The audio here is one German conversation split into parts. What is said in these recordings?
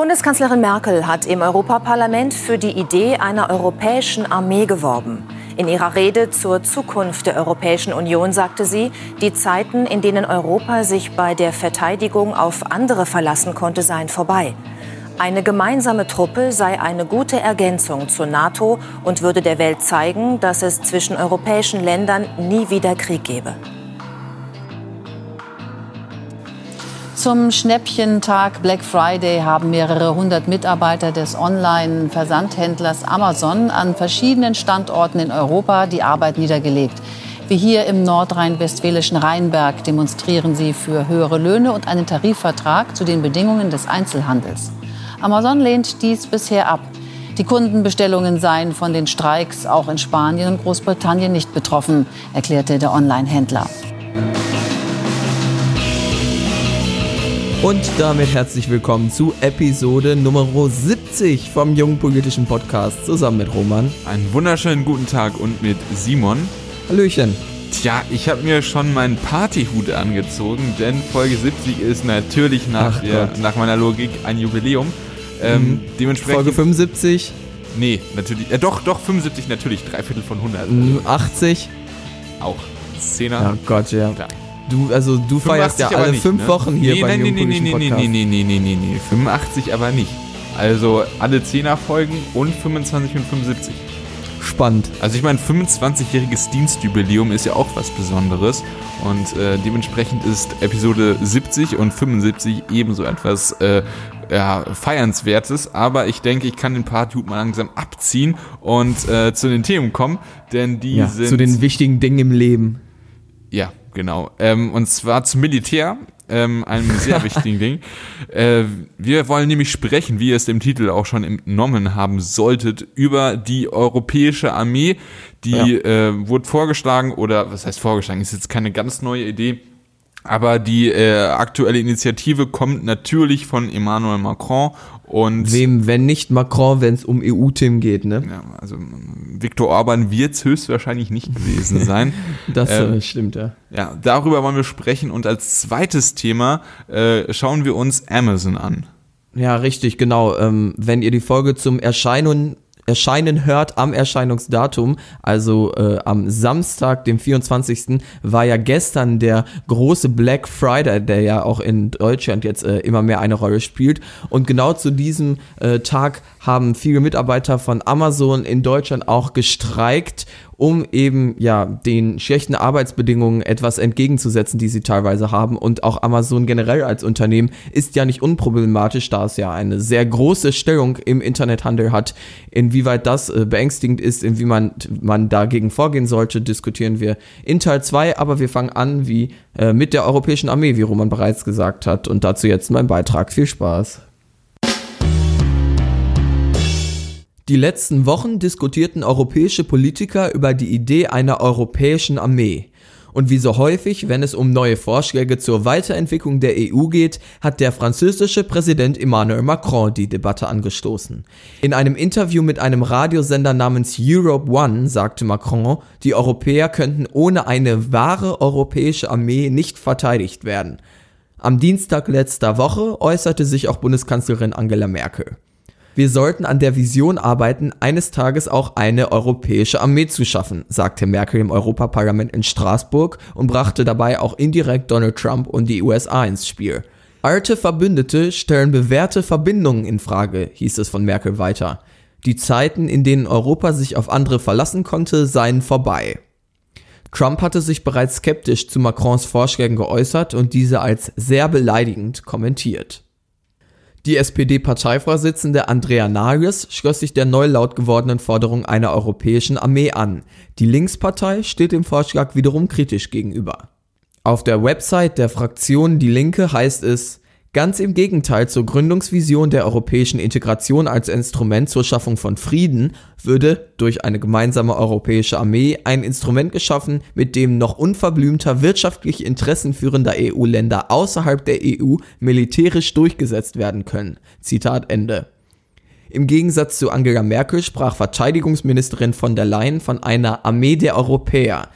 Bundeskanzlerin Merkel hat im Europaparlament für die Idee einer europäischen Armee geworben. In ihrer Rede zur Zukunft der Europäischen Union sagte sie, die Zeiten, in denen Europa sich bei der Verteidigung auf andere verlassen konnte, seien vorbei. Eine gemeinsame Truppe sei eine gute Ergänzung zur NATO und würde der Welt zeigen, dass es zwischen europäischen Ländern nie wieder Krieg gebe. Zum Schnäppchentag Black Friday haben mehrere hundert Mitarbeiter des Online-Versandhändlers Amazon an verschiedenen Standorten in Europa die Arbeit niedergelegt. Wie hier im nordrhein-westfälischen Rheinberg demonstrieren sie für höhere Löhne und einen Tarifvertrag zu den Bedingungen des Einzelhandels. Amazon lehnt dies bisher ab. Die Kundenbestellungen seien von den Streiks auch in Spanien und Großbritannien nicht betroffen, erklärte der Online-Händler. Und damit herzlich willkommen zu Episode Nummer 70 vom Jungen Politischen Podcast zusammen mit Roman. Einen wunderschönen guten Tag und mit Simon. Hallöchen. Tja, ich habe mir schon meinen Partyhut angezogen, denn Folge 70 ist natürlich nach, der, nach meiner Logik ein Jubiläum. Ähm, mhm. Dementsprechend. Folge 75? Nee, natürlich. Äh, doch, doch, 75 natürlich, drei Viertel von 100. 80? Auch. Zehner. Oh Gott, ja. Klar. Du, also du feierst ja alle nicht, fünf ne? Wochen hier nee, bei nee, nee, nee, nee, Podcast. nee, nee, nee, nee, nee, nee, 85 aber nicht. Also alle 10er Folgen und 25 und 75. Spannend. Also ich meine, 25-jähriges Dienstjubiläum ist ja auch was Besonderes und äh, dementsprechend ist Episode 70 und 75 ebenso etwas äh, ja, feiernswertes, aber ich denke, ich kann den Partyhut mal langsam abziehen und äh, zu den Themen kommen, denn die ja, sind... zu den wichtigen Dingen im Leben. Ja, genau. Ähm, und zwar zum Militär, ähm, einem sehr wichtigen Ding. Äh, wir wollen nämlich sprechen, wie ihr es dem Titel auch schon entnommen haben solltet, über die europäische Armee. Die ja. äh, wurde vorgeschlagen, oder was heißt vorgeschlagen, ist jetzt keine ganz neue Idee. Aber die äh, aktuelle Initiative kommt natürlich von Emmanuel Macron und wem, wenn nicht Macron, wenn es um EU-Themen geht, ne? Ja, also Viktor Orban wird es höchstwahrscheinlich nicht gewesen sein. das äh, stimmt, ja. Ja, darüber wollen wir sprechen und als zweites Thema äh, schauen wir uns Amazon an. Ja, richtig, genau. Ähm, wenn ihr die Folge zum Erscheinen erscheinen hört am Erscheinungsdatum, also äh, am Samstag, dem 24. war ja gestern der große Black Friday, der ja auch in Deutschland jetzt äh, immer mehr eine Rolle spielt. Und genau zu diesem äh, Tag haben viele Mitarbeiter von Amazon in Deutschland auch gestreikt um eben ja den schlechten Arbeitsbedingungen etwas entgegenzusetzen, die sie teilweise haben. Und auch Amazon generell als Unternehmen ist ja nicht unproblematisch, da es ja eine sehr große Stellung im Internethandel hat. Inwieweit das äh, beängstigend ist, inwieweit man dagegen vorgehen sollte, diskutieren wir in Teil 2. Aber wir fangen an wie äh, mit der Europäischen Armee, wie Roman bereits gesagt hat. Und dazu jetzt mein Beitrag. Viel Spaß. Die letzten Wochen diskutierten europäische Politiker über die Idee einer europäischen Armee. Und wie so häufig, wenn es um neue Vorschläge zur Weiterentwicklung der EU geht, hat der französische Präsident Emmanuel Macron die Debatte angestoßen. In einem Interview mit einem Radiosender namens Europe One sagte Macron, die Europäer könnten ohne eine wahre europäische Armee nicht verteidigt werden. Am Dienstag letzter Woche äußerte sich auch Bundeskanzlerin Angela Merkel. Wir sollten an der Vision arbeiten, eines Tages auch eine europäische Armee zu schaffen, sagte Merkel im Europaparlament in Straßburg und brachte dabei auch indirekt Donald Trump und die USA ins Spiel. Alte Verbündete stellen bewährte Verbindungen in Frage, hieß es von Merkel weiter. Die Zeiten, in denen Europa sich auf andere verlassen konnte, seien vorbei. Trump hatte sich bereits skeptisch zu Macrons Vorschlägen geäußert und diese als sehr beleidigend kommentiert. Die SPD-Parteivorsitzende Andrea Nahles schloss sich der neu laut gewordenen Forderung einer europäischen Armee an. Die Linkspartei steht dem Vorschlag wiederum kritisch gegenüber. Auf der Website der Fraktion Die Linke heißt es, Ganz im Gegenteil zur Gründungsvision der europäischen Integration als Instrument zur Schaffung von Frieden würde durch eine gemeinsame europäische Armee ein Instrument geschaffen, mit dem noch unverblümter wirtschaftlich interessenführender EU-Länder außerhalb der EU militärisch durchgesetzt werden können. Zitat Ende. Im Gegensatz zu Angela Merkel sprach Verteidigungsministerin von der Leyen von einer Armee der Europäer,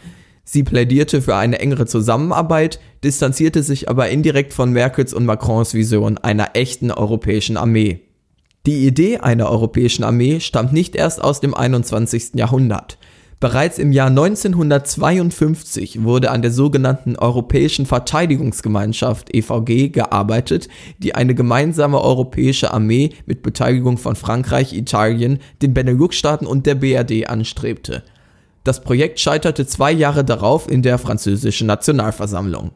Sie plädierte für eine engere Zusammenarbeit, distanzierte sich aber indirekt von Merkels und Macrons Vision einer echten europäischen Armee. Die Idee einer europäischen Armee stammt nicht erst aus dem 21. Jahrhundert. Bereits im Jahr 1952 wurde an der sogenannten Europäischen Verteidigungsgemeinschaft EVG gearbeitet, die eine gemeinsame europäische Armee mit Beteiligung von Frankreich, Italien, den Benelux-Staaten und der BRD anstrebte. Das Projekt scheiterte zwei Jahre darauf in der französischen Nationalversammlung.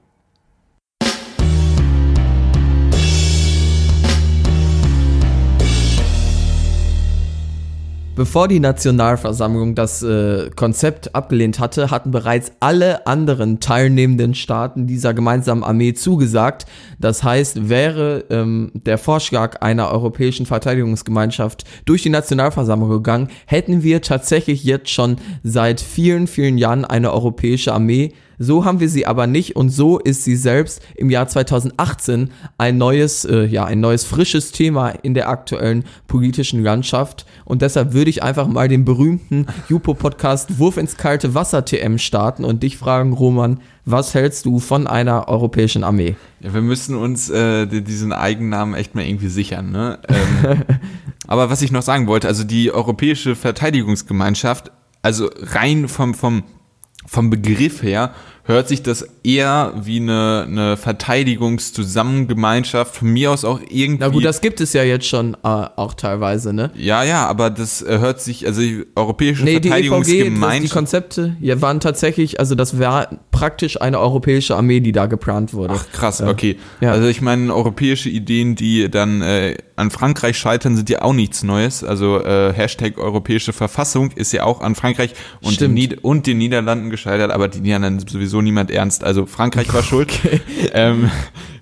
Bevor die Nationalversammlung das äh, Konzept abgelehnt hatte, hatten bereits alle anderen teilnehmenden Staaten dieser gemeinsamen Armee zugesagt. Das heißt, wäre ähm, der Vorschlag einer europäischen Verteidigungsgemeinschaft durch die Nationalversammlung gegangen, hätten wir tatsächlich jetzt schon seit vielen, vielen Jahren eine europäische Armee so haben wir sie aber nicht und so ist sie selbst im Jahr 2018 ein neues, äh, ja, ein neues frisches Thema in der aktuellen politischen Landschaft. Und deshalb würde ich einfach mal den berühmten Jupo-Podcast Wurf ins kalte Wasser TM starten und dich fragen, Roman, was hältst du von einer europäischen Armee? Ja, wir müssen uns äh, diesen Eigennamen echt mal irgendwie sichern. Ne? Ähm, aber was ich noch sagen wollte, also die Europäische Verteidigungsgemeinschaft, also rein vom, vom vom Begriff her hört sich das eher wie eine, eine Verteidigungszusammengemeinschaft, von mir aus auch irgendwie. Na gut, das gibt es ja jetzt schon äh, auch teilweise, ne? Ja, ja, aber das äh, hört sich, also die europäische nee, Verteidigungsgemeinschaft. Die, die Konzepte ja, waren tatsächlich, also das war praktisch eine europäische Armee, die da geplant wurde. Ach krass, ja. okay. Ja. Also ich meine, europäische Ideen, die dann äh, an Frankreich scheitern, sind ja auch nichts Neues. Also äh, Hashtag europäische Verfassung ist ja auch an Frankreich und, den, und den Niederlanden gescheitert, aber die Niederlande sowieso sowieso niemand ernst. Also Frankreich war schuld. Ähm,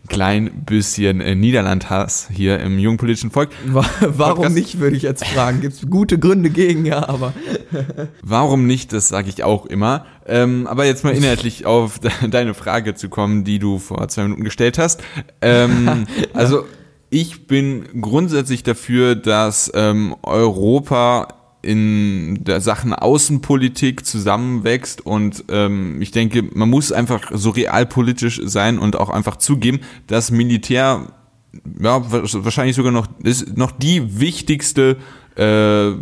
klein bisschen äh, Niederlandhass hier im jungen politischen Volk. Warum Podcast. nicht, würde ich jetzt fragen. Gibt es gute Gründe gegen, ja, aber. Warum nicht, das sage ich auch immer. Ähm, aber jetzt mal inhaltlich auf deine Frage zu kommen, die du vor zwei Minuten gestellt hast. Ähm. Also ich bin grundsätzlich dafür, dass ähm, Europa in der Sachen Außenpolitik zusammenwächst und ähm, ich denke, man muss einfach so realpolitisch sein und auch einfach zugeben, dass Militär ja, wahrscheinlich sogar noch, ist noch die wichtigste, äh,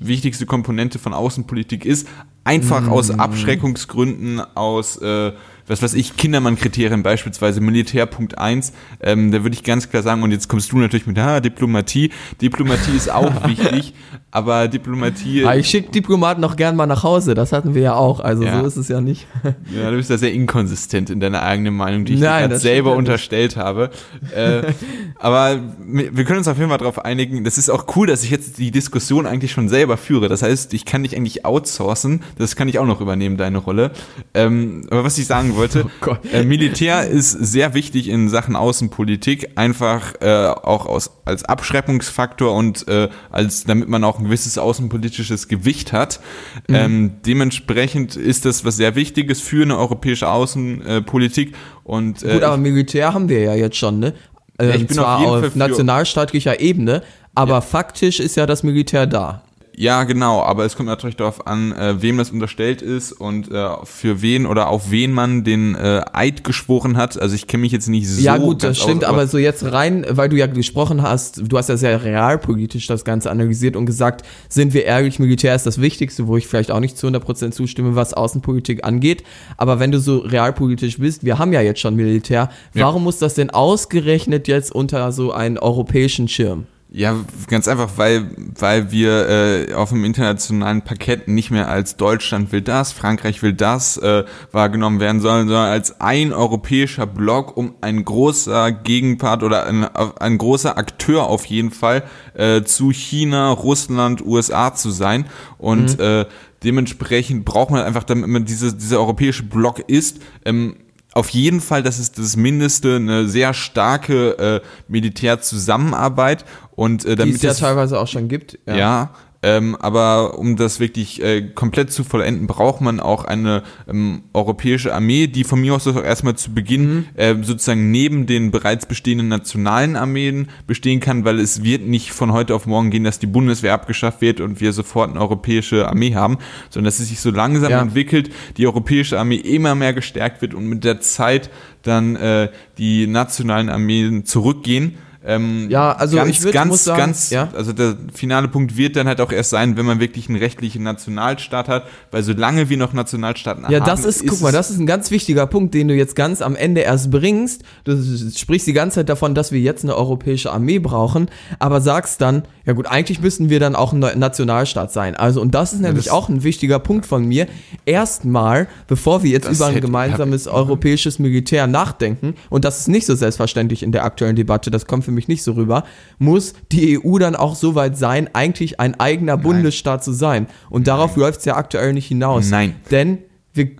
wichtigste Komponente von Außenpolitik ist, einfach mm. aus Abschreckungsgründen, aus äh, was weiß ich, Kindermann-Kriterien beispielsweise, Militärpunkt 1, ähm, da würde ich ganz klar sagen, und jetzt kommst du natürlich mit, ah, Diplomatie. Diplomatie ist auch wichtig, aber Diplomatie. Ah, ich schicke Diplomaten noch gern mal nach Hause, das hatten wir ja auch, also ja. so ist es ja nicht. ja, du bist da sehr inkonsistent in deiner eigenen Meinung, die ich Nein, dir selber unterstellt habe. Äh, aber wir können uns auf jeden Fall darauf einigen, das ist auch cool, dass ich jetzt die Diskussion eigentlich schon selber führe. Das heißt, ich kann dich eigentlich outsourcen, das kann ich auch noch übernehmen, deine Rolle. Ähm, aber was ich sagen sagen wollte. Oh äh, Militär ist sehr wichtig in Sachen Außenpolitik, einfach äh, auch aus, als Abschreckungsfaktor und äh, als damit man auch ein gewisses außenpolitisches Gewicht hat. Mhm. Ähm, dementsprechend ist das was sehr Wichtiges für eine europäische Außenpolitik. Und, äh, Gut, aber Militär haben wir ja jetzt schon, ne? Ähm, ich bin zwar auf, auf nationalstaatlicher Ebene, aber ja. faktisch ist ja das Militär da. Ja, genau, aber es kommt natürlich darauf an, äh, wem das unterstellt ist und äh, für wen oder auf wen man den äh, Eid geschworen hat. Also ich kenne mich jetzt nicht so. Ja gut, das stimmt, aus, aber, aber so jetzt rein, weil du ja gesprochen hast, du hast ja sehr realpolitisch das Ganze analysiert und gesagt, sind wir ehrlich, Militär ist das Wichtigste, wo ich vielleicht auch nicht zu 100% zustimme, was Außenpolitik angeht. Aber wenn du so realpolitisch bist, wir haben ja jetzt schon Militär, warum ja. muss das denn ausgerechnet jetzt unter so einen europäischen Schirm? Ja, ganz einfach, weil, weil wir äh, auf dem internationalen Parkett nicht mehr als Deutschland will das, Frankreich will das äh, wahrgenommen werden sollen, sondern als ein europäischer Block, um ein großer Gegenpart oder ein, ein großer Akteur auf jeden Fall äh, zu China, Russland, USA zu sein. Und mhm. äh, dementsprechend braucht man einfach, damit man diese, dieser europäische Block ist, ähm, auf jeden Fall, das ist das Mindeste, eine sehr starke äh, Militärzusammenarbeit und äh, damit Die es ja teilweise auch schon gibt. Ja, ja ähm, aber um das wirklich äh, komplett zu vollenden, braucht man auch eine ähm, europäische Armee, die von mir aus auch erstmal zu Beginn mhm. äh, sozusagen neben den bereits bestehenden nationalen Armeen bestehen kann, weil es wird nicht von heute auf morgen gehen, dass die Bundeswehr abgeschafft wird und wir sofort eine europäische Armee haben, sondern dass es sich so langsam ja. entwickelt, die europäische Armee immer mehr gestärkt wird und mit der Zeit dann äh, die nationalen Armeen zurückgehen Ähm, Ja, also ganz, ich würd- ganz, muss sagen, ganz, ja. also der finale Punkt wird dann halt auch erst sein, wenn man wirklich einen rechtlichen Nationalstaat hat, weil solange wir noch Nationalstaaten Ja, haben, das ist, guck mal, das ist ein ganz wichtiger Punkt, den du jetzt ganz am Ende erst bringst. Du sprichst die ganze Zeit davon, dass wir jetzt eine europäische Armee brauchen, aber sagst dann, ja gut, eigentlich müssten wir dann auch ein Nationalstaat sein. Also, und das ist nämlich das- auch ein wichtiger Punkt von mir. Erstmal, bevor wir jetzt über ein hätte- gemeinsames hab- europäisches Militär nachdenken, und das ist nicht so selbstverständlich in der aktuellen Debatte, das kommt für mich nicht so rüber, muss die EU dann auch so weit sein, eigentlich ein eigener Bundesstaat zu sein. Und darauf läuft es ja aktuell nicht hinaus. Nein. Denn wir,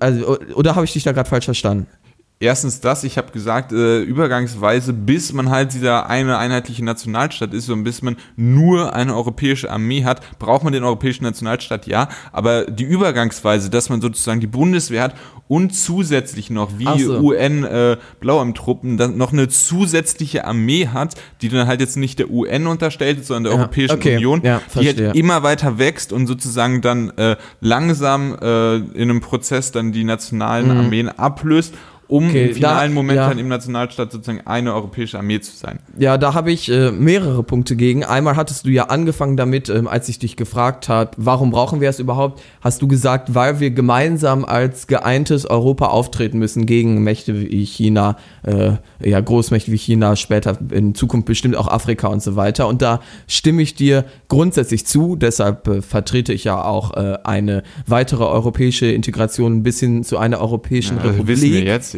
also, oder habe ich dich da gerade falsch verstanden? Erstens das, ich habe gesagt, äh, übergangsweise, bis man halt dieser eine einheitliche Nationalstaat ist und bis man nur eine europäische Armee hat, braucht man den europäischen Nationalstaat, ja. Aber die Übergangsweise, dass man sozusagen die Bundeswehr hat und zusätzlich noch wie so. UN äh, Blauarmtruppen dann noch eine zusätzliche Armee hat, die dann halt jetzt nicht der UN unterstellt ist, sondern der Ja, Europäischen okay, Union, ja, die halt immer weiter wächst und sozusagen dann äh, langsam äh, in einem Prozess dann die nationalen Armeen ablöst, um. Okay, im finalen da- Moment ja. dann im Nationalstaat sozusagen eine europäische Armee zu sein. Ja, da habe ich äh, mehrere Punkte gegen. Einmal hattest du ja angefangen damit, ähm, als ich dich gefragt habe, warum brauchen wir es überhaupt, hast du gesagt, weil wir gemeinsam als geeintes Europa auftreten müssen gegen Mächte wie China, äh, ja, Großmächte wie China, später in Zukunft bestimmt auch Afrika und so weiter. Und da stimme ich dir grundsätzlich zu. Deshalb äh, vertrete ich ja auch äh, eine weitere europäische Integration bis hin zu einer europäischen Also Republik. wissen wir jetzt, ja.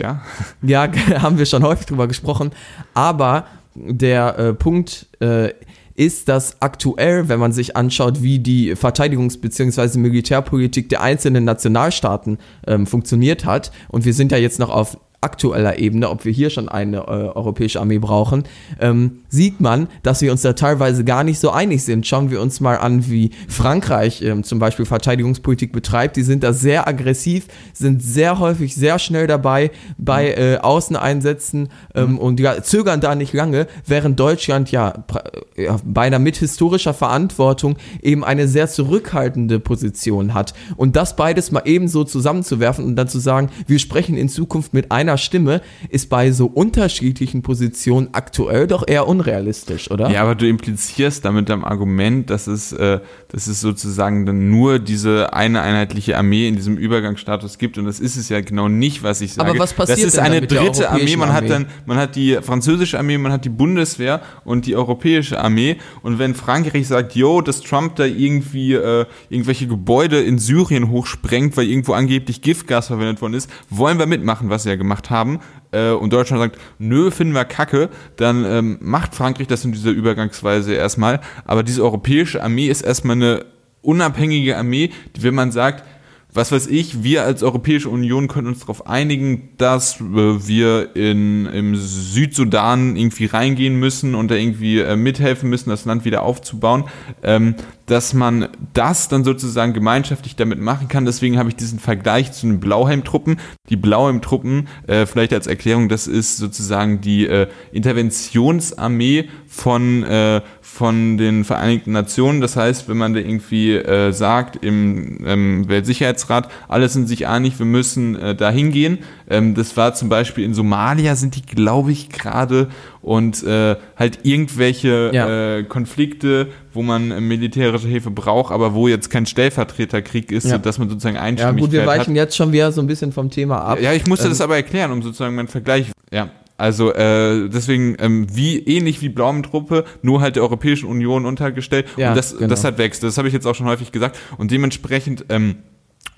Ja, haben wir schon häufig drüber gesprochen. Aber der äh, Punkt äh, ist, dass aktuell, wenn man sich anschaut, wie die Verteidigungs- bzw. Militärpolitik der einzelnen Nationalstaaten ähm, funktioniert hat, und wir sind ja jetzt noch auf aktueller Ebene, ob wir hier schon eine äh, europäische Armee brauchen, ähm, sieht man, dass wir uns da teilweise gar nicht so einig sind. Schauen wir uns mal an, wie Frankreich ähm, zum Beispiel Verteidigungspolitik betreibt. Die sind da sehr aggressiv, sind sehr häufig sehr schnell dabei bei äh, Außeneinsätzen ähm, und ja, zögern da nicht lange, während Deutschland ja, pra- ja beinahe mit historischer Verantwortung eben eine sehr zurückhaltende Position hat. Und das beides mal eben so zusammenzuwerfen und dann zu sagen, wir sprechen in Zukunft mit einer Stimme, ist bei so unterschiedlichen Positionen aktuell doch eher unrealistisch, oder? Ja, aber du implizierst damit am Argument, dass es, äh, dass es sozusagen dann nur diese eine einheitliche Armee in diesem Übergangsstatus gibt und das ist es ja genau nicht, was ich sage. Aber was passiert Das ist eine dritte Armee. Man hat dann, man hat die französische Armee, man hat die Bundeswehr und die europäische Armee. Und wenn Frankreich sagt, yo, dass Trump da irgendwie äh, irgendwelche Gebäude in Syrien hochsprengt, weil irgendwo angeblich Giftgas verwendet worden ist, wollen wir mitmachen, was sie ja gemacht haben. Äh, und Deutschland sagt, nö, finden wir kacke, dann ähm, macht Frankreich das in dieser Übergangsweise erstmal. Aber diese europäische Armee ist erstmal eine unabhängige Armee, die, wenn man sagt, was weiß ich, wir als Europäische Union können uns darauf einigen, dass äh, wir in, im Südsudan irgendwie reingehen müssen und da irgendwie äh, mithelfen müssen, das Land wieder aufzubauen, ähm, dass man das dann sozusagen gemeinschaftlich damit machen kann. Deswegen habe ich diesen Vergleich zu den Blauhelmtruppen. Die Blauhelmtruppen, äh, vielleicht als Erklärung, das ist sozusagen die äh, Interventionsarmee von, äh, von den Vereinigten Nationen. Das heißt, wenn man da irgendwie äh, sagt im ähm, Weltsicherheitsrat, alle sind sich einig, wir müssen äh, da hingehen. Ähm, das war zum Beispiel in Somalia sind die, glaube ich, gerade und äh, halt irgendwelche Ja. äh, Konflikte, wo man äh, militärische Hilfe braucht, aber wo jetzt kein Stellvertreterkrieg ist, Ja. dass man sozusagen Ja, Einstimmigkeit gut, wir hat. weichen jetzt schon wieder so ein bisschen vom Thema ab. Ja, ich musste Ähm, das aber erklären, um sozusagen meinen Vergleich. Ja, also äh, deswegen ähm, wie ähnlich wie Blaumentruppe, nur halt der Europäischen Union untergestellt. Ja, und das, genau. das hat wächst. Das habe ich jetzt auch schon häufig gesagt. Und dementsprechend ähm,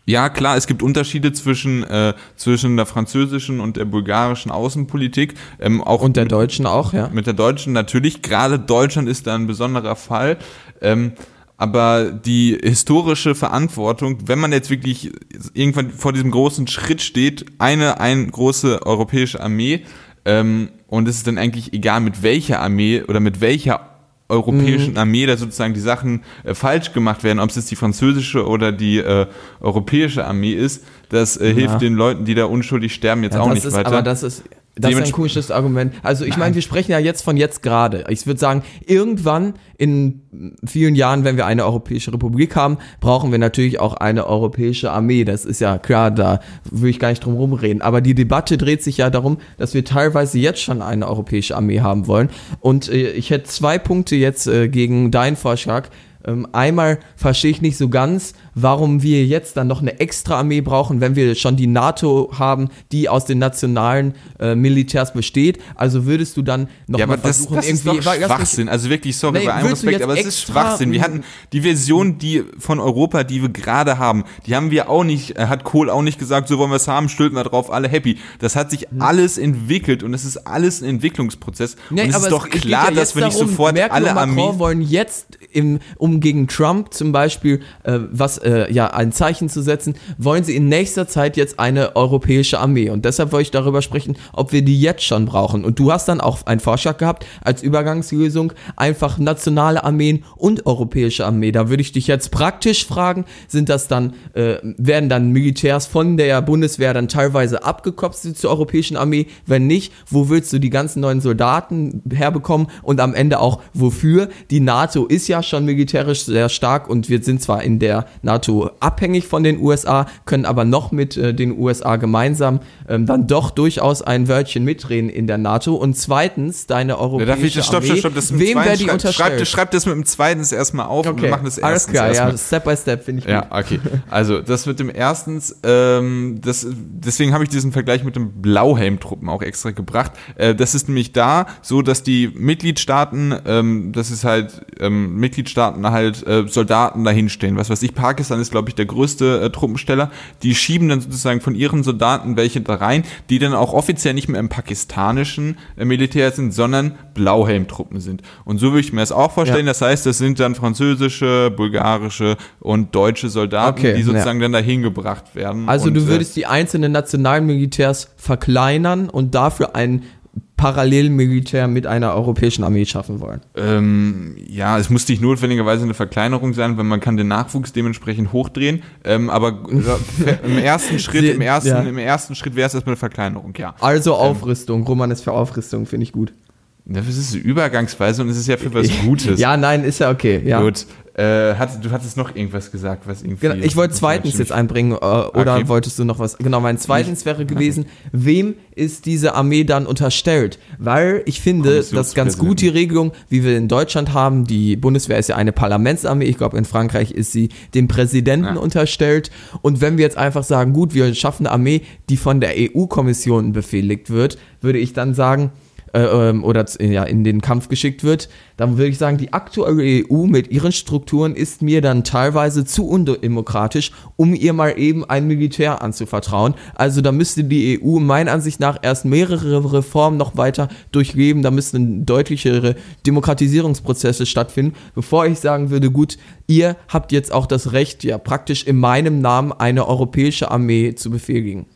ja, klar, es gibt Unterschiede zwischen, äh, zwischen der französischen und der bulgarischen Außenpolitik. Ähm, auch Und der mit- Deutschen auch, ja. mit der Deutschen natürlich. Gerade Deutschland ist da ein besonderer Fall. Ähm, aber die historische Verantwortung, wenn man jetzt wirklich irgendwann vor diesem großen Schritt steht, eine, eine große europäische Armee, ähm, und es ist dann eigentlich egal, mit welcher Armee oder mit welcher europäischen Armee da sozusagen die Sachen äh, falsch gemacht werden, ob es jetzt die französische oder die äh, europäische Armee ist, das äh, hilft den Leuten, die da unschuldig sterben, jetzt Ja, auch nicht ist, weiter. Aber das ist, Das ist ein komisches Argument. Also ich meine, wir sprechen ja jetzt von jetzt gerade. Ich würde sagen, irgendwann in vielen Jahren, wenn wir eine Europäische Republik haben, brauchen wir natürlich auch eine europäische Armee. Das ist ja klar, da will ich gar nicht drum rumreden. Aber die Debatte dreht sich ja darum, dass wir teilweise jetzt schon eine europäische Armee haben wollen. Und äh, ich hätte zwei Punkte jetzt äh, gegen deinen Vorschlag. Ähm, einmal verstehe ich nicht so ganz, warum wir jetzt dann noch eine extra Armee brauchen, wenn wir schon die NATO haben, die aus den nationalen äh, Militärs besteht. Also würdest du dann noch ja, mal aber versuchen, das, das irgendwie. ist doch Schwachsinn. Also wirklich, sorry, Nee, bei allem Respekt, aber es ist Schwachsinn. Wir hatten die Version, die von Europa, die wir gerade haben, die haben wir auch nicht, äh, hat Kohl auch nicht gesagt, so wollen wir es haben, stülpen wir drauf, alle happy. Das hat sich alles entwickelt und es ist alles ein Entwicklungsprozess. Nee, und es ist doch geht klar, ja dass wir nicht darum, sofort Merkel alle Armeen wollen jetzt, im, um gegen Trump zum Beispiel äh, was äh, ja ein Zeichen zu setzen, wollen sie in nächster Zeit jetzt eine europäische Armee. Und deshalb wollte ich darüber sprechen, ob wir die jetzt schon brauchen. Und du hast dann auch einen Vorschlag gehabt als Übergangslösung einfach nationale Armeen und europäische Armee. Da würde ich dich jetzt praktisch fragen, sind das dann äh, werden dann Militärs von der Bundeswehr dann teilweise abgekopft zur europäischen Armee? Wenn nicht, wo willst du die ganzen neuen Soldaten herbekommen und am Ende auch wofür? Die NATO ist ja schon militärisch sehr stark und wir sind zwar in der NATO abhängig von den USA, können aber noch mit äh, den USA gemeinsam ähm, dann doch durchaus ein Wörtchen mitreden in der NATO. Und zweitens, deine Ja, europäische darf ich das, stopp, Armee, stopp, stopp, das wem wäre die schreib, unterstellt? schreib, das- schreib das mit dem zweiten erstmal auf und wir machen das alles erstens klar, erstmal. ja, Step by Step finde ich gut. Ja, okay. Also das mit dem erstens, ähm, das, deswegen habe ich diesen Vergleich mit den Blauhelmtruppen auch extra gebracht. Äh, das ist nämlich da so, dass die Mitgliedstaaten, ähm, das ist halt ähm, Mitgliedstaaten halt äh, Soldaten dahinstellen. Was weiß ich, Pakistan ist glaube ich der größte äh, Truppensteller. Die schieben dann sozusagen von ihren Soldaten welche da rein, die dann auch offiziell nicht mehr im pakistanischen äh, Militär sind, sondern Blauhelmtruppen sind. Und so würde ich mir das auch vorstellen. Ja. Das heißt, das sind dann französische, bulgarische und deutsche Soldaten, Okay, die sozusagen dann dahin gebracht werden. Also und, du äh, würdest die einzelnen nationalen Militärs verkleinern und dafür ein Parallelmilitär mit einer europäischen Armee schaffen wollen. Ähm, ja, es muss nicht notwendigerweise eine Verkleinerung sein, weil man kann den Nachwuchs dementsprechend hochdrehen. Ähm, aber im ersten Schritt, im ersten, Ja. im ersten Schritt wäre es erstmal eine Verkleinerung, ja. Also Aufrüstung. Roman ist für Aufrüstung, finde ich gut. Das ist eine Übergangsweise und es ist ja für was Gutes. Ja, nein, ist ja okay. Ja. Gut. Äh, hat, du hattest noch irgendwas gesagt, was irgendwie. Genau, ich wollte zweitens jetzt einbringen, äh, oder Okay. wolltest du noch was? Genau, mein zweitens wäre gewesen, wem ist diese Armee dann unterstellt? Weil ich finde, das ist ganz gut die Regelung, wie wir in Deutschland haben. Die Bundeswehr ist ja eine Parlamentsarmee. Ich glaube, in Frankreich ist sie dem Präsidenten Ja. unterstellt. Und wenn wir jetzt einfach sagen, gut, wir schaffen eine Armee, die von der EU-Kommission befehligt wird, würde ich dann sagen, äh, ähm, oder ja, in den Kampf geschickt wird, dann würde ich sagen, die aktuelle EU mit ihren Strukturen ist mir dann teilweise zu undemokratisch, um ihr mal eben ein Militär anzuvertrauen. Also da müsste die EU meiner Ansicht nach erst mehrere Reformen noch weiter durchleben, da müssten deutlichere Demokratisierungsprozesse stattfinden, bevor ich sagen würde, gut, ihr habt jetzt auch das Recht, ja praktisch in meinem Namen eine europäische Armee zu befehligen.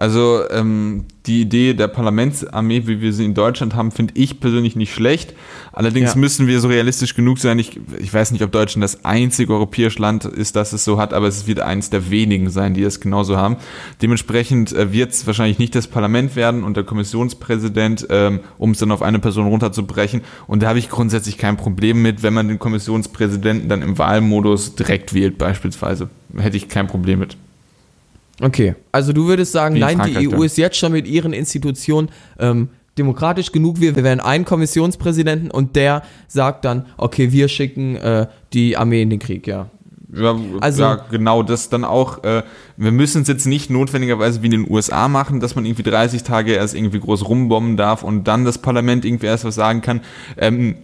Also ähm, die Idee der Parlamentsarmee, wie wir sie in Deutschland haben, finde ich persönlich nicht schlecht. Allerdings Ja. müssen wir so realistisch genug sein. Ich, ich weiß nicht, ob Deutschland das einzige europäische Land ist, das es so hat, aber es wird eines der wenigen sein, die es genauso haben. Dementsprechend äh, wird es wahrscheinlich nicht das Parlament werden und der Kommissionspräsident, ähm, um es dann auf eine Person runterzubrechen. Und da habe ich grundsätzlich kein Problem mit, wenn man den Kommissionspräsidenten dann im Wahlmodus direkt wählt, beispielsweise. Hätte ich kein Problem mit. Okay, also du würdest sagen, Wie in nein, die EU dann. ist jetzt schon mit ihren Institutionen ähm, demokratisch genug. Wir, wir wären einen Kommissionspräsidenten und der sagt dann, okay, wir schicken äh, die Armee in den Krieg, ja. Ja, Also- ja, genau, das dann auch, äh, wir müssen es jetzt nicht notwendigerweise wie in den USA machen, dass man irgendwie 30 Tage erst irgendwie groß rumbomben darf und dann das Parlament irgendwie erst was sagen kann. Ähm,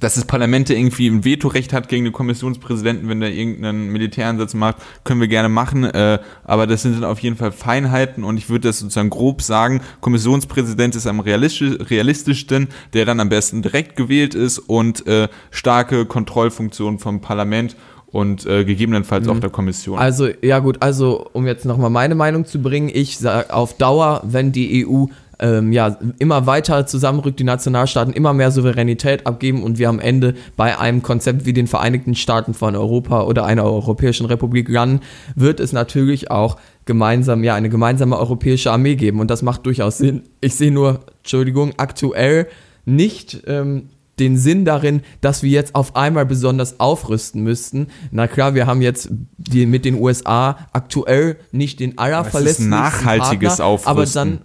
dass das Parlament irgendwie ein Vetorecht hat gegen den Kommissionspräsidenten, wenn der irgendeinen Militäreinsatz macht, können wir gerne machen, äh, aber das sind dann auf jeden Fall Feinheiten und ich würde das sozusagen grob sagen, Kommissionspräsident ist am realistisch, realistischsten, der dann am besten direkt gewählt ist und äh, starke Kontrollfunktionen vom Parlament und äh, gegebenenfalls auch der Kommission. Also, ja gut, also um jetzt nochmal meine Meinung zu bringen, ich sage auf Dauer, wenn die EU ähm, ja, immer weiter zusammenrückt, die Nationalstaaten immer mehr Souveränität abgeben und wir am Ende bei einem Konzept wie den Vereinigten Staaten von Europa oder einer Europäischen Republik landen, wird es natürlich auch gemeinsam, ja, eine gemeinsame europäische Armee geben und das macht durchaus Sinn. Ich sehe nur, Entschuldigung, aktuell nicht ähm, den Sinn darin, dass wir jetzt auf einmal besonders aufrüsten müssten. Na klar, wir haben jetzt die, mit den USA aktuell nicht den allerverlässlichsten nachhaltiges Partner, Aufrüsten. aber dann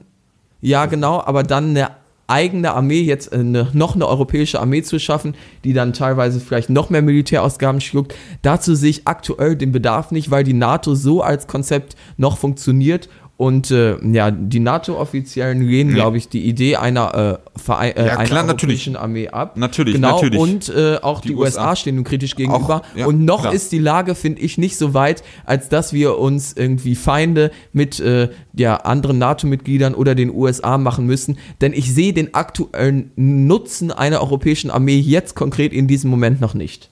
ja genau, aber dann eine eigene Armee jetzt eine, noch eine europäische Armee zu schaffen, die dann teilweise vielleicht noch mehr Militärausgaben schluckt. Dazu sehe ich aktuell den Bedarf nicht, weil die NATO so als Konzept noch funktioniert und äh, ja, die NATO-Offiziellen lehnen, glaube ich, die Idee einer, äh, Verein, äh, Ja, einer klar, europäischen Armee ab. Natürlich, genau, natürlich. Und äh, auch die, Die USA. USA stehen kritisch gegenüber. ja, und noch klar. ist die Lage, finde ich, nicht so weit, als dass wir uns irgendwie Feinde mit äh, ja, anderen NATO-Mitgliedern oder den USA machen müssen. Denn ich sehe den aktuellen Nutzen einer europäischen Armee jetzt konkret in diesem Moment noch nicht.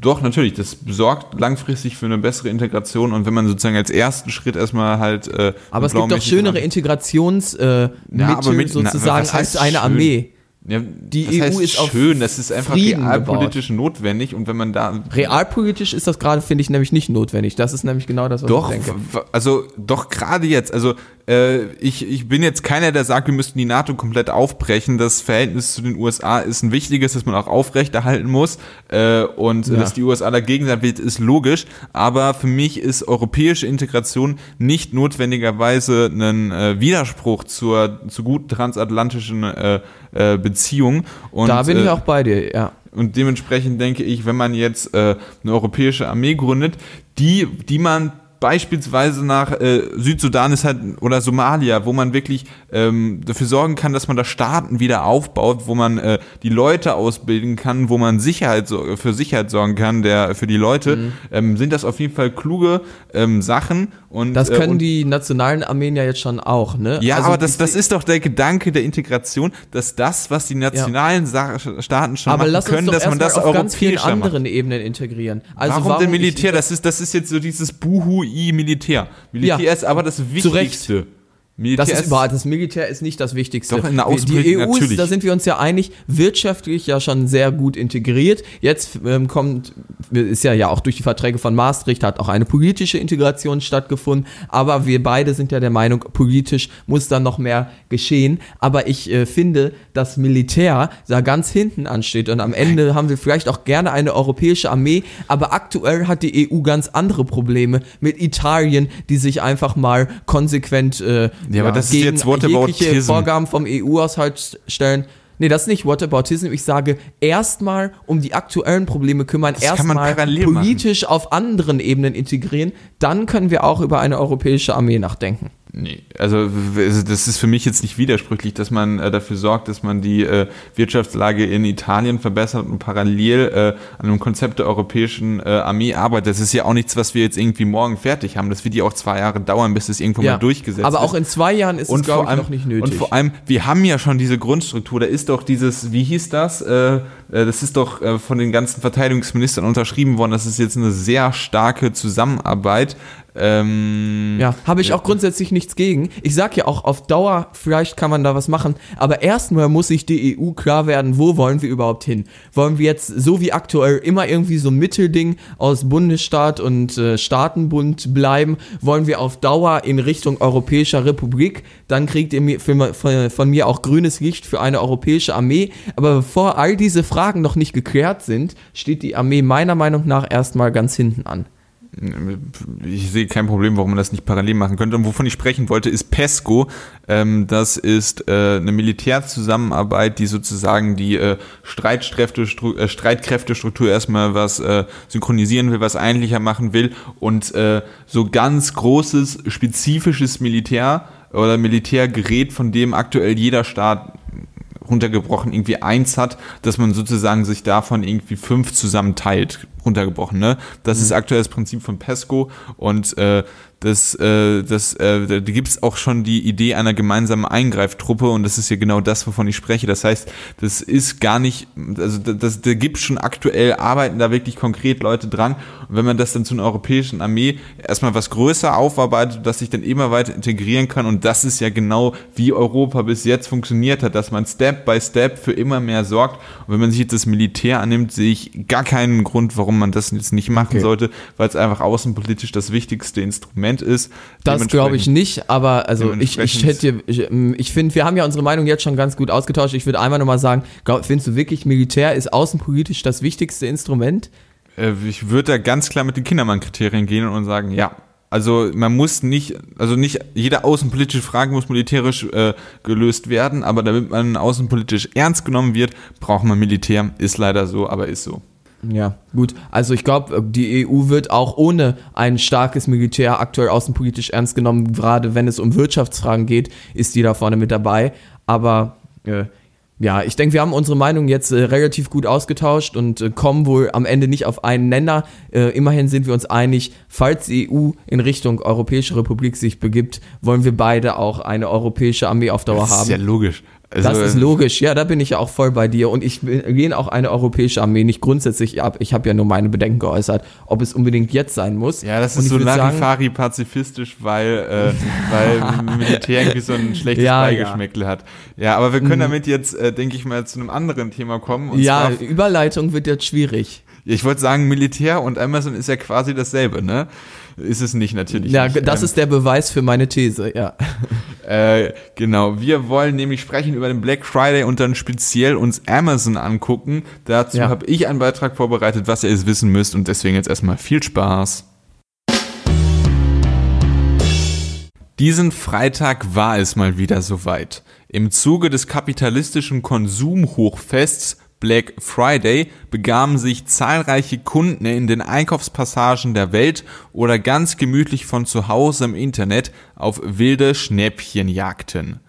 Doch, natürlich. Das sorgt langfristig für eine bessere Integration und wenn man sozusagen als ersten Schritt erstmal halt. Äh, Aber es gibt doch schönere Integrationsmittel äh, Ja, mit- na, sozusagen was als eine schön? Armee. Ja, Die das EU heißt ist auf schön, das ist einfach Frieden realpolitisch notwendig und wenn man da Realpolitisch ist das gerade, finde ich, nämlich nicht notwendig. Das ist nämlich genau das, was Doch, ich denke. also doch gerade jetzt. Also äh, ich, ich bin jetzt keiner, der sagt, wir müssten die NATO komplett aufbrechen. Das Verhältnis zu den USA ist ein wichtiges, das man auch aufrechterhalten muss. Äh, und Ja. dass die USA dagegen sein wird, ist logisch. Aber für mich ist europäische Integration nicht notwendigerweise ein äh, Widerspruch zur, zur guten transatlantischen äh, äh, Beziehung. Und, da bin äh, ich auch bei dir, ja. und dementsprechend denke ich, wenn man jetzt äh, eine europäische Armee gründet, die, die man beispielsweise nach äh, Südsudan ist halt oder Somalia, wo man wirklich ähm, dafür sorgen kann, dass man da Staaten wieder aufbaut, wo man äh, die Leute ausbilden kann, wo man Sicherheit für Sicherheit sorgen kann, der für die Leute, Mhm. ähm, sind das auf jeden Fall kluge ähm, Sachen und Das äh, können und, die nationalen Armeen ja jetzt schon auch, ne? ja, Also aber das, das ist doch der Gedanke der Integration, dass das, was die nationalen Sa Staaten schon aber machen können, dass man das auf ganz vielen macht. anderen Ebenen integrieren. Also warum, denn ich- Militär? Das ist, das ist jetzt so dieses Buhui-Militär. Militär Ja, ist aber das. Wichtigste. Militär Das ist überhaupt, das Militär ist nicht das Wichtigste. Doch, in der Außenpolitik Die EU natürlich. ist, da sind wir uns ja einig, wirtschaftlich ja schon sehr gut integriert. Jetzt ähm, kommt, ist ja ja auch durch die Verträge von Maastricht hat auch eine politische Integration stattgefunden. Aber wir beide sind ja der Meinung, politisch muss da noch mehr geschehen. Aber ich äh, finde, das Militär da ganz hinten ansteht und am Ende haben wir vielleicht auch gerne eine europäische Armee. Aber aktuell hat die EU ganz andere Probleme mit Italien, die sich einfach mal konsequent äh, Ja, aber das ist jetzt Whataboutism. Vorgaben vom EU-Haushalt stellen. Nee, das ist nicht Whataboutism. Ich sage, erstmal um die aktuellen Probleme kümmern, erstmal politisch auf anderen Ebenen integrieren. Dann können wir auch über eine europäische Armee nachdenken. Nee, also also das ist für mich jetzt nicht widersprüchlich, dass man äh, dafür sorgt, dass man die äh, Wirtschaftslage in Italien verbessert und parallel äh, an einem Konzept der europäischen Armee arbeitet. Das ist ja auch nichts, was wir jetzt irgendwie morgen fertig haben. Das wird ja auch zwei Jahre dauern, bis es irgendwo mal durchgesetzt aber ist. auch in zwei Jahren ist es, glaube ich, noch nicht nötig. Und vor allem, wir haben ja schon diese Grundstruktur. Da ist doch dieses, wie hieß das? Das ist doch von den ganzen Verteidigungsministern unterschrieben worden. Das ist jetzt eine sehr starke Zusammenarbeit. Ähm, Ja, habe ich auch grundsätzlich nichts gegen. Ich sag ja auch, auf Dauer, vielleicht kann man da was machen, aber erstmal muss sich die EU klar werden, wo wollen wir überhaupt hin? Wollen wir jetzt, so wie aktuell, immer irgendwie so ein Mittelding aus Bundesstaat und äh, Staatenbund bleiben? Wollen wir auf Dauer in Richtung Europäischer Republik? Dann kriegt ihr für, von, von mir auch grünes Licht für eine europäische Armee. Aber bevor all diese Fragen noch nicht geklärt sind, steht die Armee meiner Meinung nach erstmal ganz hinten an. Ich sehe kein Problem, warum man das nicht parallel machen könnte. Und wovon ich sprechen wollte, ist PESCO. Ähm, das ist äh, eine Militärzusammenarbeit, die sozusagen die äh, Streitkräftestruktur, äh, Streitkräftestruktur erstmal was synchronisieren will, was einheitlicher machen will und so ganz großes, spezifisches Militär oder Militärgerät, von dem aktuell jeder Staat runtergebrochen irgendwie eins hat, dass man sozusagen sich davon irgendwie fünf zusammen teilt. runtergebrochen. Ne? Das mhm. ist aktuell das Prinzip von PESCO und äh, das, äh, das, äh, da gibt es auch schon die Idee einer gemeinsamen Eingreiftruppe und das ist ja genau das, wovon ich spreche. Das heißt, das ist gar nicht, also das, da gibt schon aktuell, arbeiten da wirklich konkret Leute dran. Und wenn man das dann zu einer europäischen Armee erstmal was größer aufarbeitet, das sich dann immer weiter integrieren kann und das ist ja genau, wie Europa bis jetzt funktioniert hat, dass man Step by Step für immer mehr sorgt. Und wenn man sich jetzt das Militär annimmt, sehe ich gar keinen Grund, warum man das jetzt nicht machen okay. sollte, weil es einfach außenpolitisch das wichtigste Instrument Argument ist. Das glaube ich nicht, aber also ich, ich hätte, ich, ich finde, wir haben ja unsere Meinung jetzt schon ganz gut ausgetauscht. Ich würde einmal nochmal sagen, glaub, findest du wirklich, Militär ist außenpolitisch das wichtigste Instrument? Äh, ich würde da ganz klar mit den Kindermann-Kriterien gehen und sagen, ja, also man muss nicht, also nicht jede außenpolitische Frage muss militärisch äh, gelöst werden, aber damit man außenpolitisch ernst genommen wird, braucht man Militär. Ist leider so, aber ist so. Ja, gut. Also ich glaube, die EU wird auch ohne ein starkes Militär aktuell außenpolitisch ernst genommen. Gerade wenn es um Wirtschaftsfragen geht, ist die da vorne mit dabei. Aber äh, ja, ich denke, wir haben unsere Meinung jetzt äh, relativ gut ausgetauscht und äh, kommen wohl am Ende nicht auf einen Nenner. Äh, immerhin sind wir uns einig, falls die EU in Richtung Europäische Republik sich begibt, wollen wir beide auch eine europäische Armee auf Dauer haben. Das ist ja logisch. Also, das ist logisch, ja, da bin ich ja auch voll bei dir. Und ich lehne auch eine europäische Armee nicht grundsätzlich ab. Ich habe ja nur meine Bedenken geäußert, ob es unbedingt jetzt sein muss. Ja, das ist so Larifari pazifistisch, weil, äh, weil Militär irgendwie so ein schlechtes ja, Beigeschmäckle ja. hat. Ja, aber wir können mhm. damit jetzt, äh, denke ich mal, zu einem anderen Thema kommen. ja, Überleitung wird jetzt schwierig. Ich wollte sagen, Militär und Amazon ist ja quasi dasselbe, ne? Ist es nicht, natürlich. Ja, nicht. das ähm, ist der Beweis für meine These, ja. Äh, genau, wir wollen nämlich sprechen über den Black Friday und dann speziell uns Amazon angucken. Dazu ja. habe ich einen Beitrag vorbereitet, was ihr jetzt wissen müsst und deswegen jetzt erstmal viel Spaß. Diesen Freitag war es mal wieder soweit. Im Zuge des kapitalistischen Konsumhochfests Black Friday begaben sich zahlreiche Kunden in den Einkaufspassagen der Welt oder ganz gemütlich von zu Hause im Internet auf wilde Schnäppchenjagden.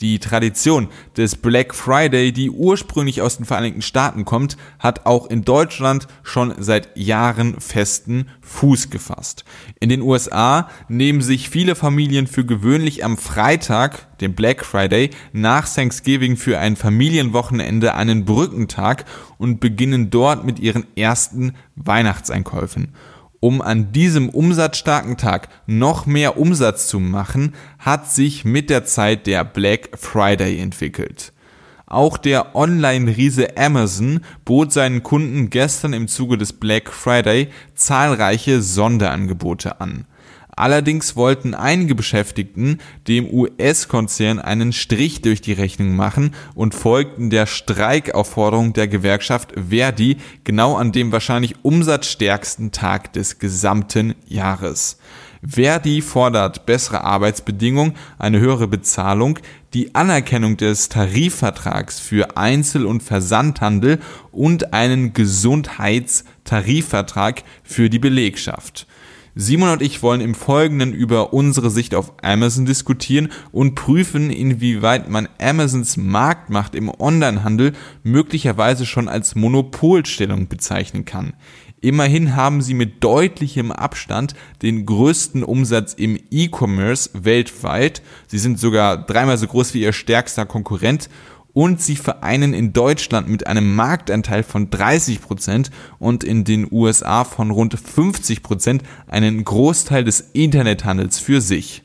Die Tradition des Black Friday, die ursprünglich aus den Vereinigten Staaten kommt, hat auch in Deutschland schon seit Jahren festen Fuß gefasst. In den USA nehmen sich viele Familien für gewöhnlich am Freitag, dem Black Friday, nach Thanksgiving für ein Familienwochenende einen Brückentag und beginnen dort mit ihren ersten Weihnachtseinkäufen. Um an diesem umsatzstarken Tag noch mehr Umsatz zu machen, hat sich mit der Zeit der Black Friday entwickelt. Auch der Online-Riese Amazon bot seinen Kunden gestern im Zuge des Black Friday zahlreiche Sonderangebote an. Allerdings wollten einige Beschäftigten dem US-Konzern einen Strich durch die Rechnung machen und folgten der Streikaufforderung der Gewerkschaft Verdi genau an dem wahrscheinlich umsatzstärksten Tag des gesamten Jahres. Verdi fordert bessere Arbeitsbedingungen, eine höhere Bezahlung, die Anerkennung des Tarifvertrags für Einzel- und Versandhandel und einen Gesundheitstarifvertrag für die Belegschaft. Simon und ich wollen im Folgenden über unsere Sicht auf Amazon diskutieren und prüfen, inwieweit man Amazons Marktmacht im Onlinehandel möglicherweise schon als Monopolstellung bezeichnen kann. Immerhin haben sie mit deutlichem Abstand den größten Umsatz im E-Commerce weltweit. Sie sind sogar dreimal so groß wie ihr stärkster Konkurrent und sie vereinen in Deutschland mit einem Marktanteil von 30 Prozent und in den USA von rund 50 Prozent einen Großteil des Internethandels für sich.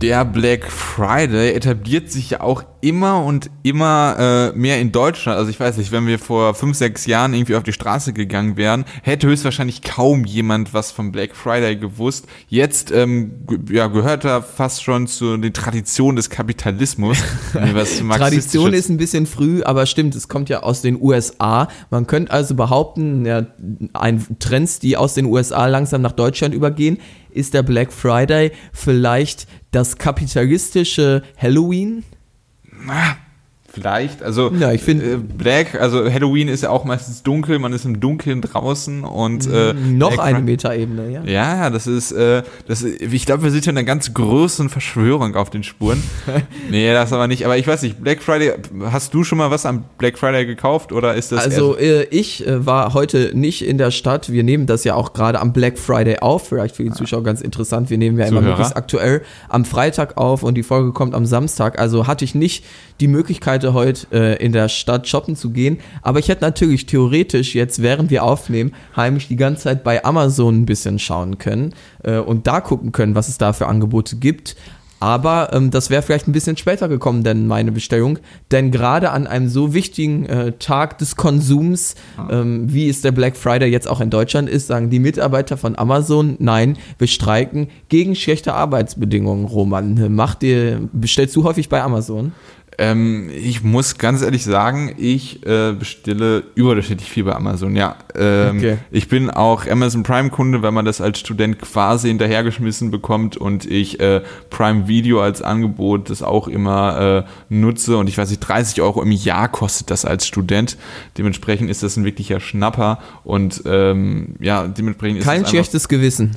Der Black Friday etabliert sich ja auch immer und immer äh, mehr in Deutschland. Also ich weiß nicht, wenn wir vor fünf, sechs Jahren irgendwie auf die Straße gegangen wären, hätte höchstwahrscheinlich kaum jemand was vom Black Friday gewusst. Jetzt ähm, ja, gehört er fast schon zu den Traditionen des Kapitalismus. Tradition ist ein bisschen früh, aber stimmt, es kommt ja aus den USA. Man könnte also behaupten, ja, ein Trends, die aus den USA langsam nach Deutschland übergehen, ist der Black Friday vielleicht das kapitalistische Halloween? Vielleicht, also Ja, ich find- äh, Black, also Halloween ist ja auch meistens dunkel, man ist im Dunkeln draußen und äh, Noch Black eine Metaebene, ja. Ja, das ist, äh, das, ich glaube, wir sind ja in einer ganz großen Verschwörung auf den Spuren. nee, das aber nicht. Aber ich weiß nicht, Black Friday, hast du schon mal was am Black Friday gekauft oder ist das Also äh, ich äh, war heute nicht in der Stadt. Wir nehmen das ja auch gerade am Black Friday auf. Vielleicht für die Zuschauer ganz interessant. Wir nehmen ja immer möglichst aktuell am Freitag auf und die Folge kommt am Samstag. Also hatte ich nicht die Möglichkeit heute äh, in der Stadt shoppen zu gehen. Aber ich hätte natürlich theoretisch jetzt, während wir aufnehmen, heimlich die ganze Zeit bei Amazon ein bisschen schauen können äh, und da gucken können, was es da für Angebote gibt. Aber ähm, das wäre vielleicht ein bisschen später gekommen, denn meine Bestellung. Denn gerade an einem so wichtigen äh, Tag des Konsums, ähm, wie es der Black Friday jetzt auch in Deutschland ist, sagen die Mitarbeiter von Amazon, nein, wir streiken gegen schlechte Arbeitsbedingungen, Roman. Macht ihr, bestellst du häufig bei Amazon? Ähm, ich muss ganz ehrlich sagen, ich äh, bestelle überdurchschnittlich viel bei Amazon. Ja, ähm, Okay. ich bin auch Amazon Prime Kunde, weil man das als Student quasi hinterhergeschmissen bekommt und ich äh, Prime Video als Angebot das auch immer äh, nutze und ich weiß nicht, 30 Euro im Jahr kostet das als Student. Dementsprechend ist das ein wirklicher Schnapper und ähm, ja, dementsprechend ist Kein schlechtes Gewissen.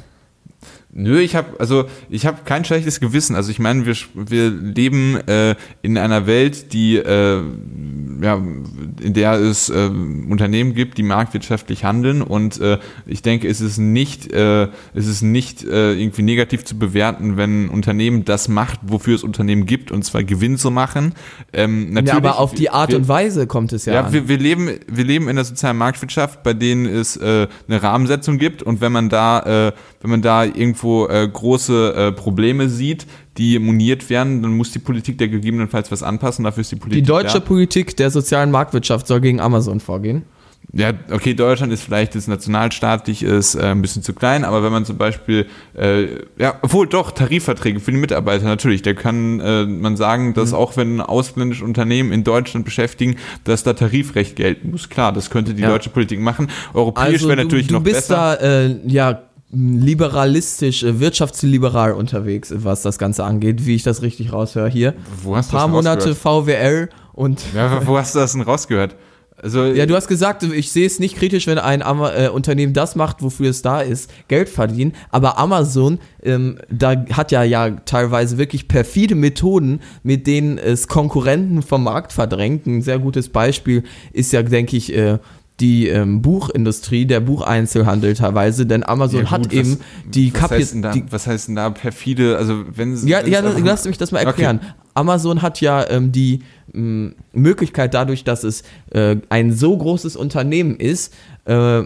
Nö, ich habe also ich habe kein schlechtes Gewissen. Also ich meine, wir wir leben äh, in einer Welt, die äh, ja in der es äh, Unternehmen gibt, die marktwirtschaftlich handeln und äh, ich denke, es ist nicht äh, es ist nicht äh, irgendwie negativ zu bewerten, wenn ein Unternehmen das macht, wofür es Unternehmen gibt und zwar Gewinn zu machen. Ähm, natürlich, Ja, aber auf die Art wir, und Weise kommt es ja, ja, an. wir, wir, leben, wir leben in der sozialen Marktwirtschaft, bei denen es äh, eine Rahmensetzung gibt und wenn man da, äh, wenn man da irgendwo äh, große äh, Probleme sieht, die moniert werden, dann muss die Politik da gegebenenfalls was anpassen. Dafür ist die die Politik deutsche da. Politik der sozialen Marktwirtschaft soll gegen Amazon vorgehen. Ja, okay, Deutschland ist vielleicht jetzt nationalstaatlich ist äh, ein bisschen zu klein, aber wenn man zum Beispiel, äh, ja, obwohl doch Tarifverträge für die Mitarbeiter natürlich, da kann äh, man sagen, Mhm. dass auch wenn ausländische Unternehmen in Deutschland beschäftigen, dass da Tarifrecht gelten muss. Klar, das könnte die Ja. deutsche Politik machen. Europäisch Also wäre du, natürlich du noch bist besser. da äh, ja liberalistisch, äh, wirtschaftsliberal unterwegs, was das Ganze angeht, wie ich das richtig raushöre hier. Wo hast Ein paar du das Monate? VWL und Ja, wo hast du das denn rausgehört? Also, ja, du hast gesagt, ich sehe es nicht kritisch, wenn ein Ama äh, Unternehmen das macht, wofür es da ist, Geld verdienen. Aber Amazon, ähm, da hat ja ja teilweise wirklich perfide Methoden, mit denen es Konkurrenten vom Markt verdrängt. Ein sehr gutes Beispiel ist ja, denke ich, äh, die ähm, Buchindustrie, der Bucheinzelhandel teilweise, denn Amazon Ja, gut, hat eben die was die, was heißt denn da perfide? Also, wenn es- ja, ja, lass mich das mal erklären. Amazon hat ja ähm, die ähm, Möglichkeit dadurch, dass es äh, ein so großes Unternehmen ist, äh,